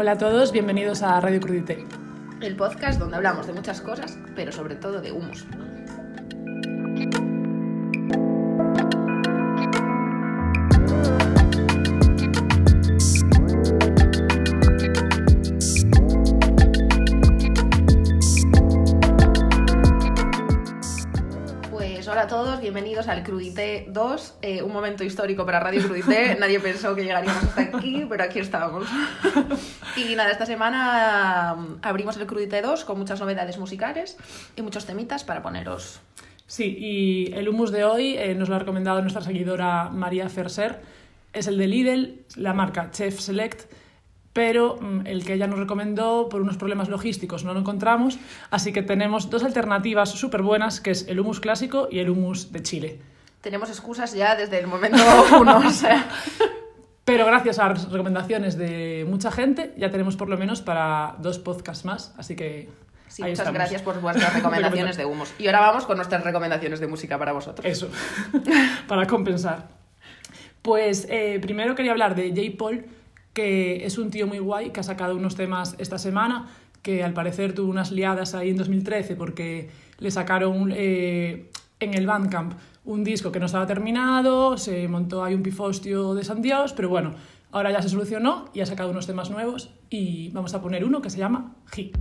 Hola a todos, bienvenidos a Radio Crudité. El podcast donde hablamos de muchas cosas, pero sobre todo de humus. Bienvenidos al Crudité 2, eh, un momento histórico para Radio Crudité. Nadie pensó que llegaríamos hasta aquí, pero aquí estábamos. Y nada, esta semana mm, abrimos el Crudité 2 con muchas novedades musicales y muchos temitas para poneros. Sí, y el humus de hoy eh, nos lo ha recomendado nuestra seguidora María Ferser. Es el de Lidl, la marca Chef Select, pero mm, el que ella nos recomendó por unos problemas logísticos no lo encontramos, así que tenemos dos alternativas súper buenas, que es el humus clásico y el humus de Chile. Tenemos excusas ya desde el momento uno, o sea... Pero gracias a las recomendaciones de mucha gente, ya tenemos por lo menos para dos podcasts más, así que Sí, ahí muchas estamos. gracias por vuestras recomendaciones de humus. Y ahora vamos con nuestras recomendaciones de música para vosotros. Eso, para compensar. Pues eh, primero quería hablar de J. Paul, es un tío muy guay, que ha sacado unos temas esta semana, que al parecer tuvo unas liadas ahí en 2013 porque le sacaron eh, en el Bandcamp un disco que no estaba terminado, se montó ahí un pifostio de San pero bueno, ahora ya se solucionó y ha sacado unos temas nuevos y vamos a poner uno que se llama He.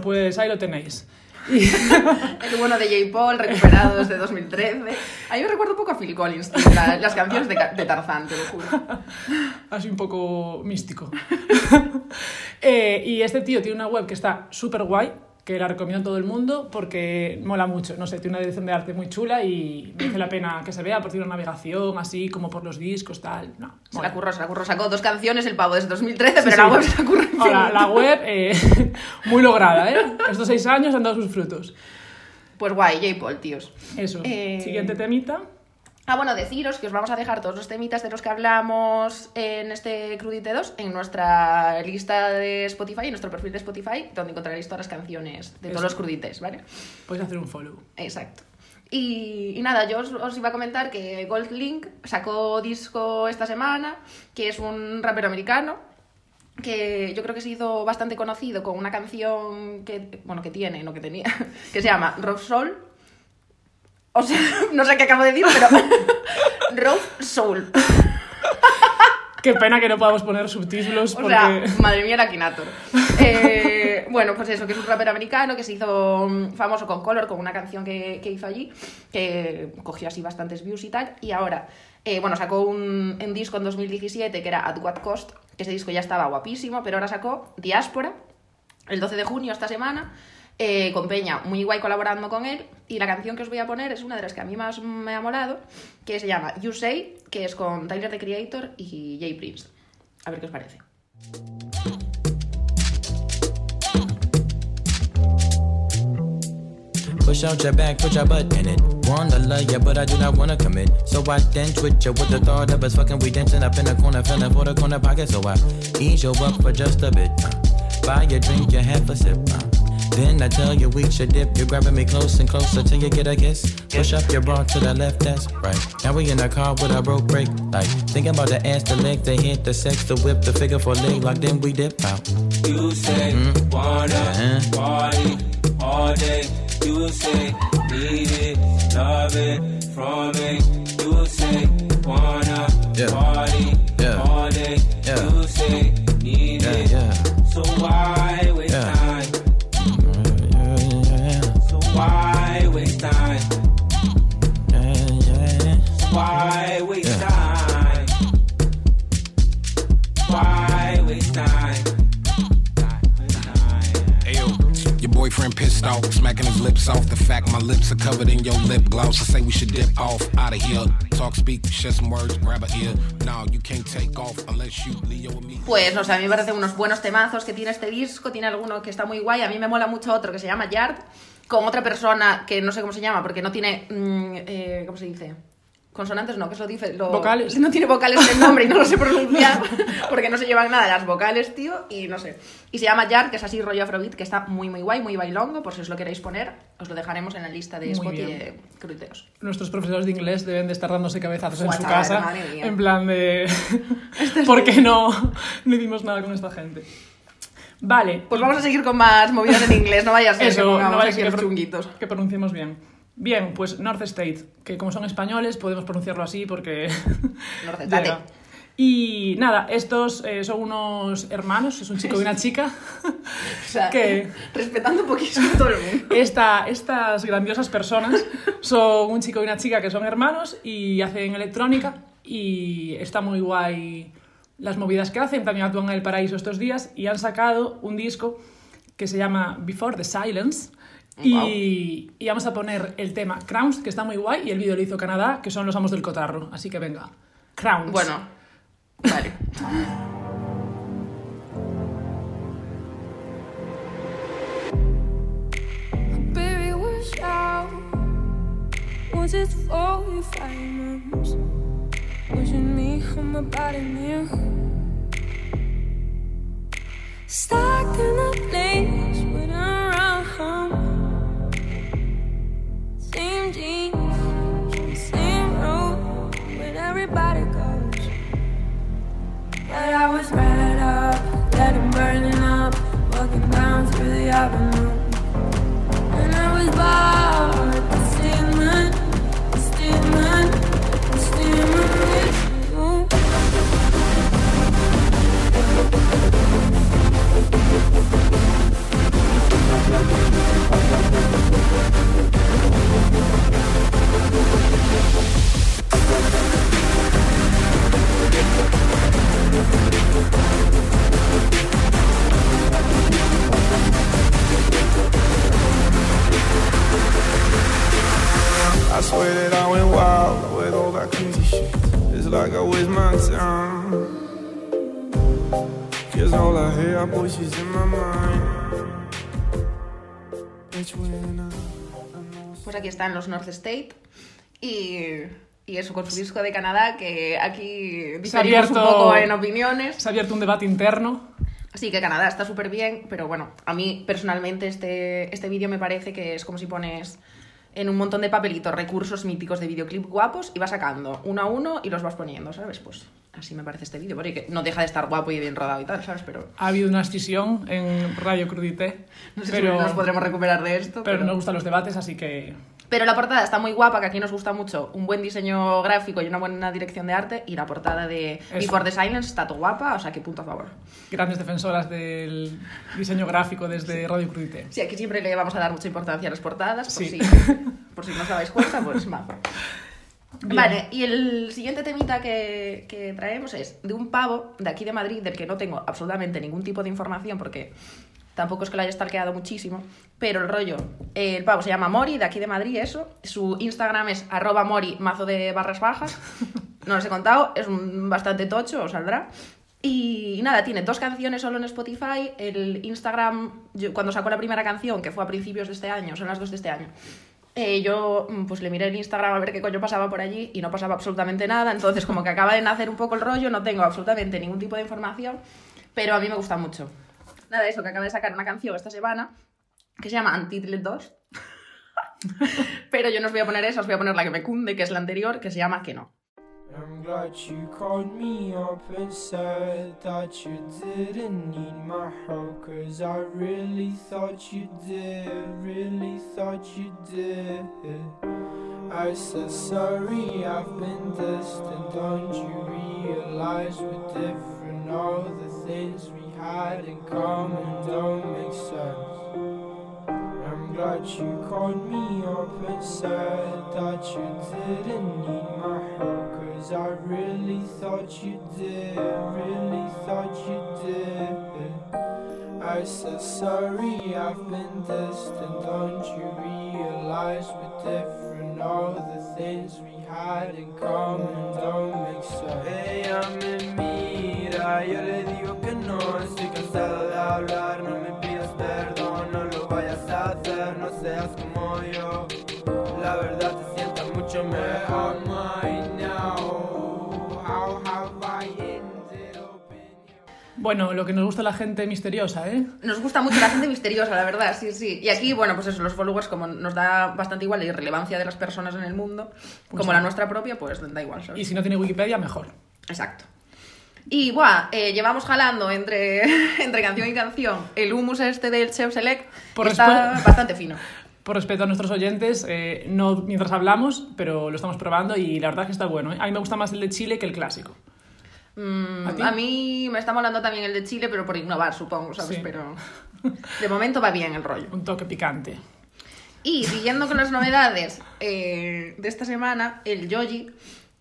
Bueno, pues ahí lo tenéis. El bueno de J. Paul, recuperado desde 2013. Ahí me recuerdo un poco a Phil Collins, la- las canciones de, Ca- de Tarzán, te lo juro. así un poco místico. Eh, y este tío tiene una web que está súper guay, que la recomiendo a todo el mundo porque mola mucho. No sé, tiene una dirección de arte muy chula y merece la pena que se vea, porque tiene una navegación así como por los discos, tal. No, Se mola. la curró, se la curró. Sacó dos canciones el pavo desde 2013, Sí, pero sí. la web se la curró. Ahora, la web, eh, muy lograda, ¿eh? Estos seis años han dado sus frutos. Pues guay, J. Paul, tíos. Eso. Eh, Siguiente temita. Ah, bueno, deciros que os vamos a dejar todos los temitas de los que hablamos en este Crudite 2 en nuestra lista de Spotify, en nuestro perfil de Spotify, donde encontraréis todas las canciones de todos Eso. los Crudites, ¿vale? Puedes hacer un follow. Exacto. Y, y nada, yo os, os iba a comentar que Gold Link sacó disco esta semana, que es un rapero americano, que yo creo que se hizo bastante conocido con una canción que, bueno, que tiene, no que tenía, que se llama Rough Soul. O sea, no sé qué acabo de decir, pero Rough Soul. Qué pena que no podamos poner subtítulos O porque... sea, madre mía, el Akinator. Eh, bueno, pues eso, que es un rapero americano que se hizo mm, famoso con Color, con una canción que, que hizo allí, que cogió así bastantes views y tal. Y ahora, eh, bueno, sacó un, un disco en 2017 que era At What Cost, que ese disco ya estaba guapísimo, pero ahora sacó Diáspora, el 12 de junio, esta semana, eh, con Peña, muy guay colaborando con él. Y la canción que os voy a poner es una de las que a mí más me ha molado, que se llama You Say, que es con Tyler the Creator y Jay Prince. A ver qué os parece. Push out your back, put your butt in it. Wanna love ya, but I do not wanna commit. So I then twitch ya with the thought of us fucking. We dancing up in the corner, feeling for the corner pocket. So I ease you up for just a bit. Uh. Buy your drink, you have a sip. Uh. Then I tell you we should dip. You're grabbing me close and closer till you get a kiss. Push up your bra to the left, that's right. Now we in the car with a broke brake light. Thinking about the ass, the leg, the hit, the sex, the whip, the figure for leg lock. Then we dip out. You say wanna Uh-huh. party all day. You say need it, love it from me. You say wanna Yeah. party Yeah. all day. Yeah. You say need Yeah, it. yeah. So why Pues no sé, a mí me parecen unos buenos temazos que tiene este disco, tiene alguno que está muy guay, a mí me mola mucho otro que se llama Yard, con otra persona que no sé cómo se llama, porque no tiene, mm, eh, ¿cómo se dice? Consonantes no, que es lo dice. Lo... Vocales. No tiene vocales en el nombre y no lo sé pronunciar porque no se llevan nada las vocales, tío, y no sé. Y se llama Yard, que es así rollo afrobeat, que está muy muy guay, muy bailongo, por si os lo queréis poner, os lo dejaremos en la lista de Spotify de Cruiteos. Nuestros profesores de inglés deben de estar dándose cabezazos en Buah, su casa. En plan de. ¿Por qué no, no hicimos nada con esta gente? Vale. Pues vamos a seguir con más movidas en inglés, no vaya a ser que Eso, pongamos no vaya a ser que, chunguitos. que pronunciemos bien. Bien, pues North State, que como son españoles podemos pronunciarlo así porque... North. State. Y nada, estos eh, son unos hermanos, es un chico y una chica. O sea, que respetando un poquísimo a todo el mundo. esta, estas grandiosas personas son un chico y una chica que son hermanos y hacen electrónica y está muy guay las movidas que hacen. También actúan en El Paraíso estos días y han sacado un disco que se llama Before the Silence. Y, y vamos a poner el tema Crowns, que está muy guay, y el vídeo lo hizo Canadá, que son los amos del cotarro. Así que venga, Crowns. Bueno, vale. But I was right up, let it burning up, walking down through the avenue. And I was bored, están los North State y, y eso con su disco de Canadá que aquí diferimos un abierto- poco en opiniones. Se ha abierto un debate interno. Sí, que Canadá está súper bien, pero bueno, a mí personalmente este, este vídeo me parece que es como si pones en un montón de papelitos recursos míticos de videoclip guapos y vas sacando uno a uno y los vas poniendo, ¿sabes? Pues así me parece este vídeo, porque no deja de estar guapo y bien rodado y tal, ¿sabes? Pero Ha habido una escisión en Radio Crudité. no sé pero, si nos podremos recuperar de esto. pero pero... nos gustan los debates, así que Pero la portada está muy guapa, que aquí nos gusta mucho un buen diseño gráfico y una buena dirección de arte. Y la portada de Eso. Before the Silence está todo guapa, o sea que punto a favor. grandes defensoras del diseño gráfico desde Radio Crudité. Sí, aquí siempre le vamos a dar mucha importancia a las portadas, por, Sí. si, por si no os dabais cuenta, pues. Bien. Vale, y el siguiente temita que, que traemos es de un pavo de aquí de Madrid, del que no tengo absolutamente ningún tipo de información porque tampoco es que lo haya stalkeado muchísimo, pero el rollo, eh, el pavo se llama Mori, de aquí de Madrid, eso, su Instagram es arroba Mori, mazo de barras bajas, no los he contado, es un bastante tocho, os saldrá. Y, nada, tiene dos canciones solo en Spotify. El Instagram, yo- cuando sacó la primera canción, que fue a principios de este año, son las dos de este año, eh, yo mm, pues le miré el Instagram a ver qué coño pasaba por allí y no pasaba absolutamente nada. Entonces, como que acaba de nacer un poco el rollo, no tengo absolutamente ningún tipo de información, pero a mí me gusta mucho. Nada, eso, que acaba de sacar una canción esta semana que se llama Untitled 2. Pero yo no os voy a poner esa, os voy a poner la que me cunde, que es la anterior, que se llama Que no. I'm glad you called me up and said that you didn't need my help. Cause I really thought you did, really thought you did. I said sorry, I've been distant. Don't you realize we're different? All the things we had in common don't make sense. I'm glad you called me up and said that you didn't need my help. Cause I really thought you did, really thought you did. I said sorry, I've been distant. Don't you realize we're different? All the things we had in common don't make sense. Hey, I'm in me yo le digo que no, estoy cansado de hablar. No me pidas perdón, no lo vayas a hacer, no seas como yo. La verdad te sienta mucho mejor. Mine now, how have I ended up in your Bueno, lo que nos gusta a la gente misteriosa, ¿eh? Nos gusta mucho la gente misteriosa, la verdad, sí, sí. Y aquí, bueno, pues eso, los followers, como nos da bastante igual la irrelevancia de las personas en el mundo, como sí. la nuestra propia, pues da igual, ¿sabes? Y si no tiene Wikipedia, mejor. Exacto. Y, buah, eh, llevamos jalando entre, entre canción y canción el humus este del Chef Select. Por está bastante fino. Por respeto a nuestros oyentes, eh, no mientras hablamos, pero lo estamos probando y la verdad que está bueno. ¿eh? A mí me gusta más el de Chile que el clásico. Mm, ¿A a mí me está molando también el de Chile, pero por innovar, supongo, ¿sabes? Sí. Pero de momento va bien el rollo. Un toque picante. Y siguiendo con las novedades eh, de esta semana, el Yoji,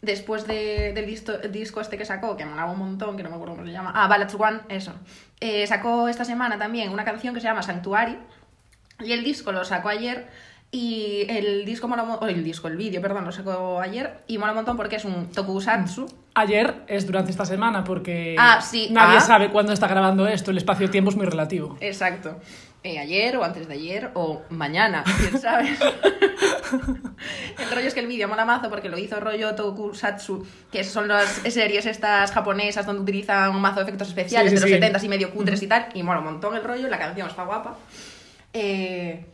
después de- del disco, el disco este que sacó, que me molaba un montón, que no me acuerdo cómo se llama, ah, Ballads One, eso, eh, sacó esta semana también una canción que se llama Sanctuary, y el disco lo sacó ayer, y el disco mola oh, el disco, el vídeo, perdón, lo sacó ayer, y mola un montón porque es un tokusatsu, Ayer es durante esta semana porque Ah, sí, nadie ah. sabe cuándo está grabando esto. El espacio-tiempo es muy relativo. Exacto. Eh, ayer o antes de ayer o mañana, quién sabe. el rollo es que el vídeo mola mazo porque lo hizo rollo Tokusatsu, que son las series estas japonesas donde utilizan un mazo de efectos especiales Sí, sí, de sí. los 70 y medio cutres y tal, y mola un montón el rollo, la canción está guapa. Eh,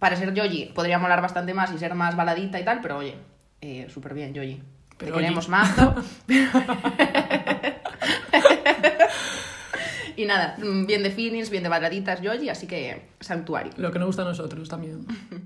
para ser Yoji podría molar bastante más y ser más baladita y tal, pero oye, eh, súper bien Yoji. Te queremos mazo. Y nada, mm, bien de feelings, bien de baladitas, Yoji, así que Sanctuary. Lo que nos gusta a nosotros también.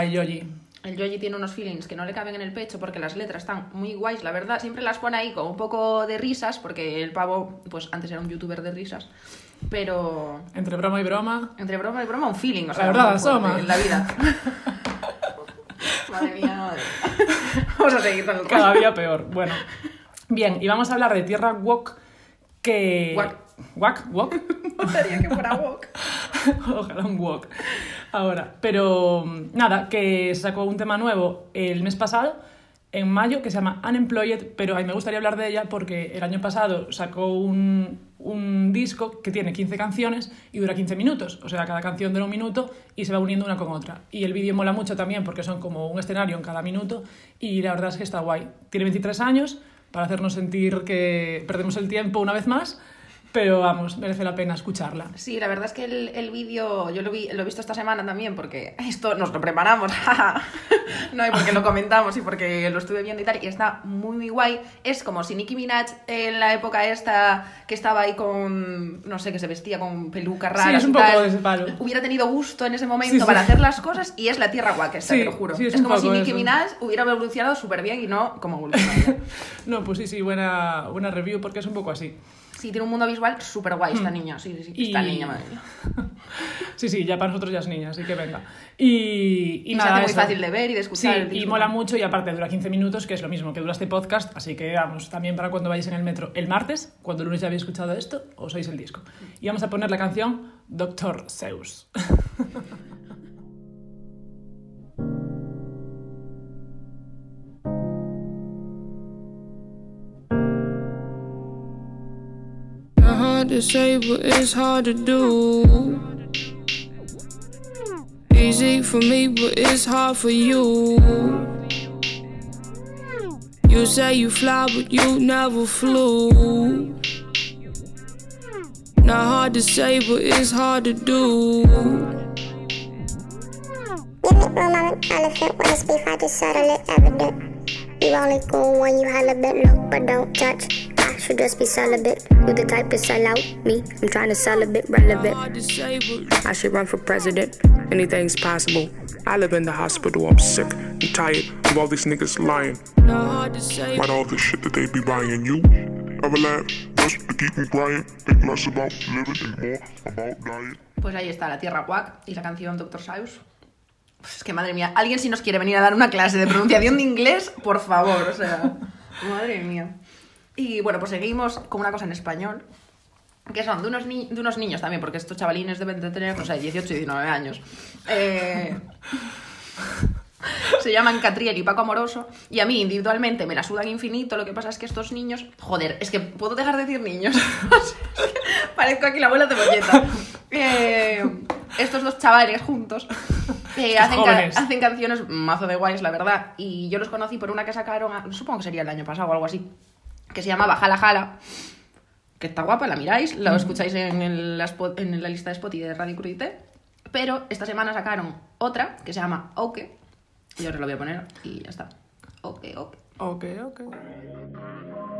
guay, Yoyi. El Yoji tiene unos feelings que no le caben en el pecho porque las letras están muy guays, la verdad. Siempre las pone ahí con un poco de risas, porque el pavo, pues antes era un youtuber de risas. Pero Entre broma y broma. entre broma y broma, un feeling, o sea, La verdad, asoma. en la vida. madre mía, madre. Vamos a seguir con el Cada rollo. día peor. Bueno. Bien, y vamos a hablar de Tierra Wok, que... Wok. Wok, Wok. Gustaría que fuera walk. Ojalá un walk. Ahora, pero mm, nada, que sacó un tema nuevo el mes pasado, en mayo, que se llama Unemployed, pero a mí me gustaría hablar de ella porque el año pasado sacó un, un disco que tiene 15 canciones y dura 15 minutos. O sea, cada canción dura un minuto y se va uniendo una con otra. Y el vídeo mola mucho también porque son como un escenario en cada minuto y la verdad es que está guay. Tiene 23 años para hacernos sentir que perdemos el tiempo una vez más. Pero vamos, merece la pena escucharla. Sí, la verdad es que el, el vídeo yo lo, vi, lo he visto esta semana también porque esto nos lo preparamos, no, y porque lo comentamos y porque lo estuve viendo y tal, y está muy, muy guay. Es como si Nicki Minaj en la época esta que estaba ahí con, no sé, que se vestía con pelucas Sí, raras es un poco tal, de ese palo. hubiera tenido gusto en ese momento Sí, sí. para hacer las cosas y es la tierra guaca esta, Sí, te lo juro. sí, es como si Nicki eso. Minaj hubiera evolucionado súper bien y no como evolucionó. No, pues sí, sí, buena, buena review porque es un poco así. Sí, tiene un mundo visual súper guay esta niña, sí, sí, sí. Y- Esta niña, madre mía. Sí, sí, ya para nosotros ya es niña, así que venga. Y, Y, se nada, hace muy eso. fácil de ver y de escuchar. y mola mucho y aparte dura 15 minutos, que es lo mismo que dura este podcast, así que vamos, también para cuando vayáis en el metro el martes, cuando el lunes ya habéis escuchado esto, os oís el disco. Y vamos a poner la canción Doctor Zeus. to say, but it's hard to do. Easy for me, but it's hard for you. You say you fly, but you never flew. Not hard to say, but it's hard to do. Elephant. I just settle it evident. You only cool when you halibut, look, but don't touch. I should just be celibate. You the type to sell out me. I'm trying to sell a bit relevant. I should run for president. Anything's possible. I live in the hospital. I'm sick. I'm tired of all these niggas lying. not hard to say, About all the shit that they be buying you. Ever laugh just to keep them crying? Think less about living and more about dying. Pues ahí está, la tierra guac y la canción Doctor Seuss. Pues es que madre mía, alguien si nos quiere venir a dar una clase de pronunciación de inglés, por favor, o sea, madre mía. Y bueno, pues seguimos con una cosa en español, que son de unos, ni- de unos niños también, porque estos chavalines deben de tener, no sé, 18 y 19 años. Eh, se llaman Catriel y Paco Amoroso, y a mí individualmente me la sudan infinito, lo que pasa es que estos niños, joder, es que puedo dejar de decir niños, parezco aquí la abuela cebolleta. Eh, estos dos chavales juntos eh, hacen, ca- hacen canciones mazo de guays, la verdad, y yo los conocí por una que sacaron, a- supongo que sería el año pasado o algo así, que se llamaba Jala Jala, que está guapa, la miráis, la escucháis en, el- la, spot- en la lista de Spotify de Radio Crudité. Pero esta semana sacaron otra que se llama Oke. Y ahora lo voy a poner y ya está. Oke, Oke. Ok, ok. Ok.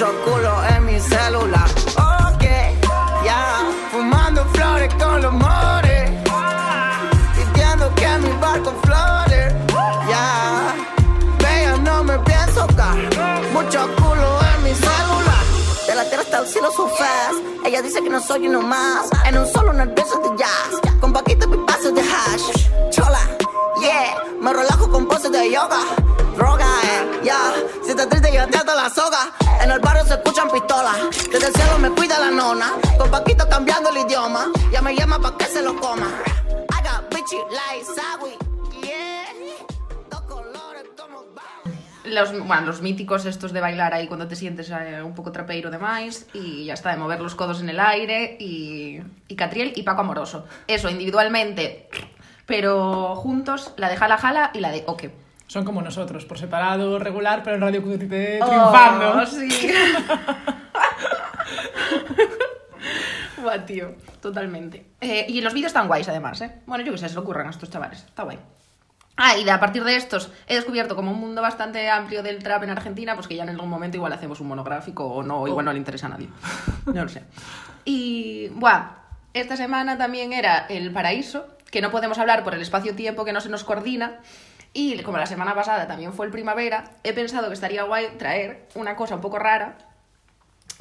Mucho culo en mi celular. Ok. Ya. Fumando flores con los motes. Pidiendo que mi barco flore. Ya. Vea, no me pienso caer. Mucho culo en mi celular. De la tierra hasta el cielo so fast. Ella dice que no soy uno más. En un solo nervioso de jazz. Con paquito y pasos de hash. Chola, yeah. Me relajo con poses de yoga. Droga, eh, yeah. Si te triste, yo te la soga. En el barrio se escuchan pistolas. Desde el cielo me cuida la nona. Con paquito cambiando el idioma. Ya me llama pa' que se lo coma. I bitchy like Los, bueno, los míticos estos de bailar ahí cuando te sientes eh, un poco trapeiro de más y ya está, de mover los codos en el aire y, y Catriel y Paco Amoroso. Eso, individualmente, pero juntos, la de Jala Jala y la de Oke. Son como nosotros, por separado, regular, pero en Radio Crudité Oh, triunfando. sí. Buah, tío, totalmente. Eh, y los vídeos están guays, además, ¿eh? Bueno, yo qué sé, se lo ocurren a estos chavales. Está guay. Ah, y de, a partir de estos he descubierto como un mundo bastante amplio del trap en Argentina, pues que ya en algún momento igual hacemos un monográfico o no, o igual no le interesa a nadie. No lo sé. Y, buah, esta semana también era El Paraíso, que no podemos hablar por el espacio-tiempo que no se nos coordina. Y como la semana pasada también fue el primavera, he pensado que estaría guay traer una cosa un poco rara,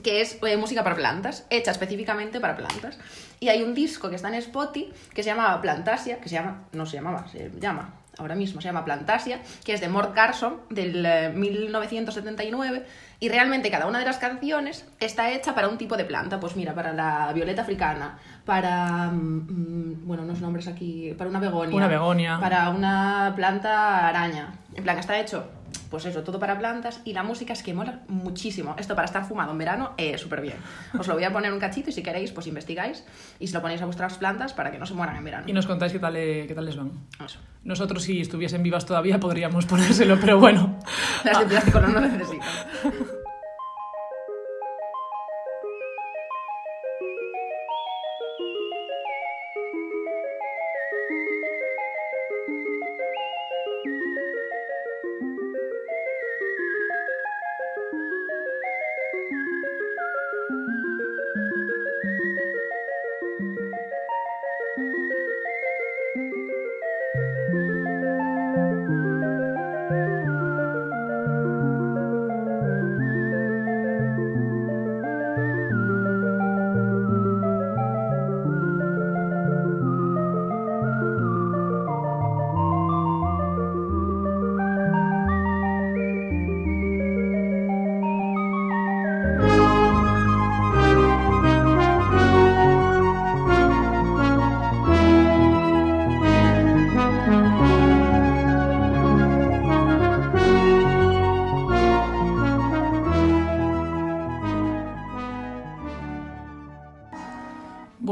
que es eh, música para plantas, hecha específicamente para plantas. Y hay un disco que está en Spotify que se llamaba Plantasia, que se llama, no se llamaba, se llama ahora mismo, se llama Plantasia, que es de Mort Carson del eh, 1979 y realmente cada una de las canciones está hecha para un tipo de planta, pues mira, para la violeta africana, para, mm, mm, bueno, unos nombres aquí, para una begonia, Una begonia. para una planta araña, en plan, está hecho, pues eso, todo para plantas y la música es que mola muchísimo. Esto para estar fumado en verano, eh, súper bien. Os lo voy a poner un cachito y si queréis, pues investigáis y se lo ponéis a vuestras plantas para que no se mueran en verano. Y nos contáis qué tal, eh, qué tal les van. Eso. Nosotros, si estuviesen vivas todavía, podríamos ponérselo, pero bueno. Las de plástico no lo necesitan.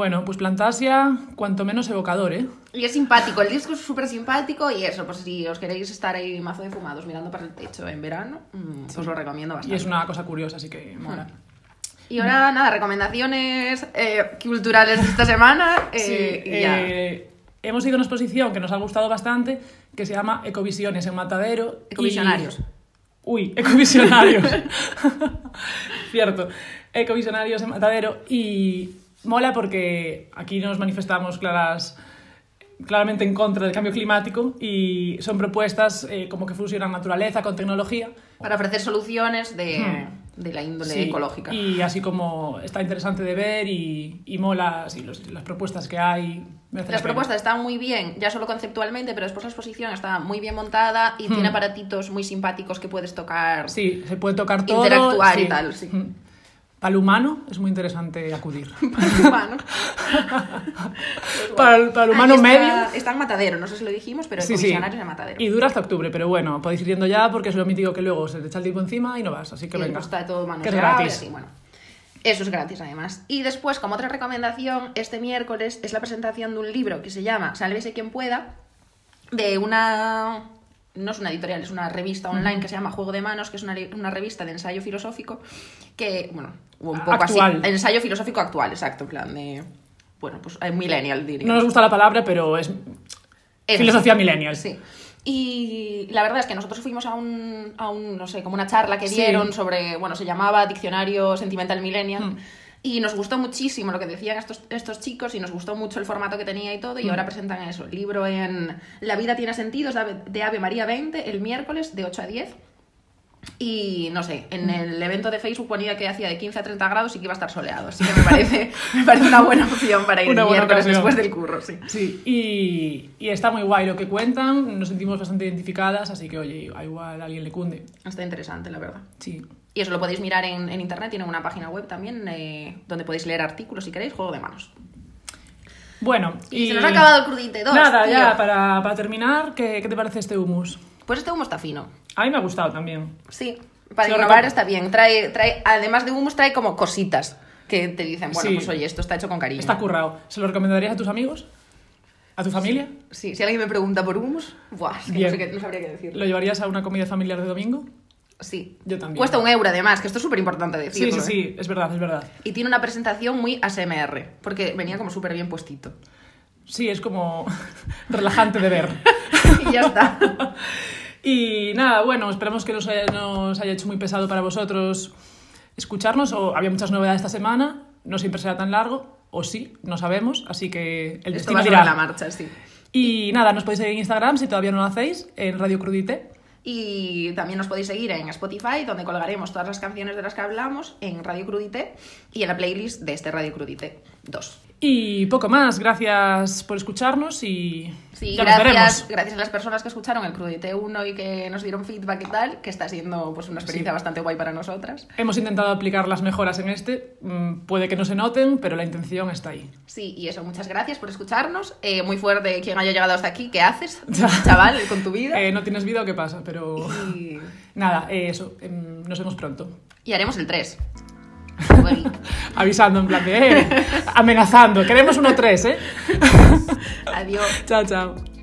Bueno, pues Plantasia, cuanto menos evocador, ¿eh? Y es simpático, el disco es súper simpático y eso, pues si os queréis estar ahí mazo de fumados mirando para el techo en verano, mm, os lo recomiendo Y bastante. es una cosa curiosa, así que mola. Y ahora, nada, recomendaciones eh, culturales de esta semana. eh, Sí, y ya. eh, hemos ido a una exposición que nos ha gustado bastante, que se llama Ecovisiones en Matadero. y- Ecovisionarios. Uy, Ecovisionarios. Cierto. Ecovisionarios en Matadero. Y mola porque aquí nos manifestamos claras claramente en contra del cambio climático y son propuestas eh, como que fusionan naturaleza con tecnología. Para ofrecer soluciones de, de la índole Sí, ecológica. Y así como está interesante de ver y, y mola sí, los- las propuestas que hay. la Las propuestas están muy bien, ya solo conceptualmente, pero después la exposición está muy bien montada y tiene aparatitos muy simpáticos que puedes tocar. Hmm. Sí, se puede tocar todo. Interactuar y sí. tal, sí. Mm. Para el humano es muy interesante acudir. humano. para, el, para el humano está- medio. Está en Matadero, no sé si lo dijimos, pero Sí, el sí. comisionario en Matadero. Y dura hasta octubre, pero bueno, podéis ir yendo ya porque es lo mítico que luego se te echa el tiempo encima y no vas. Así que que venga. está todo que es y gratis. así, bueno. Eso es gratis además. Y después, como otra recomendación, este miércoles es la presentación de un libro que se llama Sálvese quien pueda, de una... No es una editorial, es una revista online que se llama Juego de Manos, que es una, una revista de ensayo filosófico que, bueno, un poco Actual. así. Ensayo filosófico actual, exacto, en plan de... Bueno, pues eh, millennial, diría. No nos gusta la palabra, pero es filosofía millennial. Sí. Y la verdad es que nosotros fuimos a un, a un, no sé, como una charla que Sí. dieron sobre, bueno, se llamaba Diccionario Sentimental Millennial. Mm. Y nos gustó muchísimo lo que decían estos, estos chicos y nos gustó mucho el formato que tenía y todo. Y Mm. ahora presentan eso, el libro en La vida tiene sentido, de Ave, María 20, el miércoles de 8 a 10. Y no sé, Mm. en el evento de Facebook ponía que hacía de 15 a 30 grados y que iba a estar soleado. Así que me parece, me parece una buena opción para ir miércoles después del curro, sí. Sí, y, y está muy guay lo que cuentan, nos sentimos bastante identificadas, así que oye, a igual a alguien le cunde. Está interesante, la verdad. Sí. Y eso lo podéis mirar en, en internet, tienen una página web también eh, donde podéis leer artículos si queréis, juego de manos. Bueno, Y se nos ha acabado el crudite dos, Nada, tío. ya, para, para terminar, ¿qué, ¿qué te parece este humus? Pues este humo está fino. A mí me ha gustado también. Sí, para innovar está bien. Trae, trae, además de humus, trae como cositas que te dicen, bueno, Sí. pues oye, esto está hecho con cariño. Está currado. ¿Se lo recomendarías a tus amigos? ¿A tu familia? Sí, si alguien me pregunta por humus, buah, es que no, sé qué- no sabría qué decir. ¿Lo llevarías a una comida familiar de domingo? Sí. Yo también. Cuesta un euro además, que esto es súper importante Sí, decirlo. sí, ¿eh? sí, es verdad, es verdad. Y tiene una presentación muy ASMR, porque venía como súper bien puestito. Sí, es como relajante de ver. y ya está. Y nada, bueno, esperamos que no se nos haya hecho muy pesado para vosotros escucharnos. O había muchas novedades esta semana, no siempre será tan largo, o sí, no sabemos, así que el Esto destino va dirá. la marcha, sí. Y nada, nos podéis seguir en Instagram si todavía no lo hacéis, en Radio Crudite. Y también nos podéis seguir en Spotify, donde colgaremos todas las canciones de las que hablamos, en Radio Crudite y en la playlist de este Radio Crudite 2. Y poco más, gracias por escucharnos y Sí, ya nos gracias, veremos. gracias a las personas que escucharon el Crudité 1 y que nos dieron feedback y tal, que está siendo pues una experiencia Sí. bastante guay para nosotras. Hemos intentado aplicar las mejoras en este, mm, puede que no se noten, pero la intención está ahí. Sí, y eso, muchas gracias por escucharnos. Eh, muy fuerte quien haya llegado hasta aquí. ¿Qué haces, chaval, con tu vida? Eh, no tienes vida o qué pasa, pero Y, nada, eh, eso, em, nos vemos pronto. y haremos el 3. Avisando en plan de, eh, amenazando, queremos uno tres, ¿eh? Adiós. chao, chao.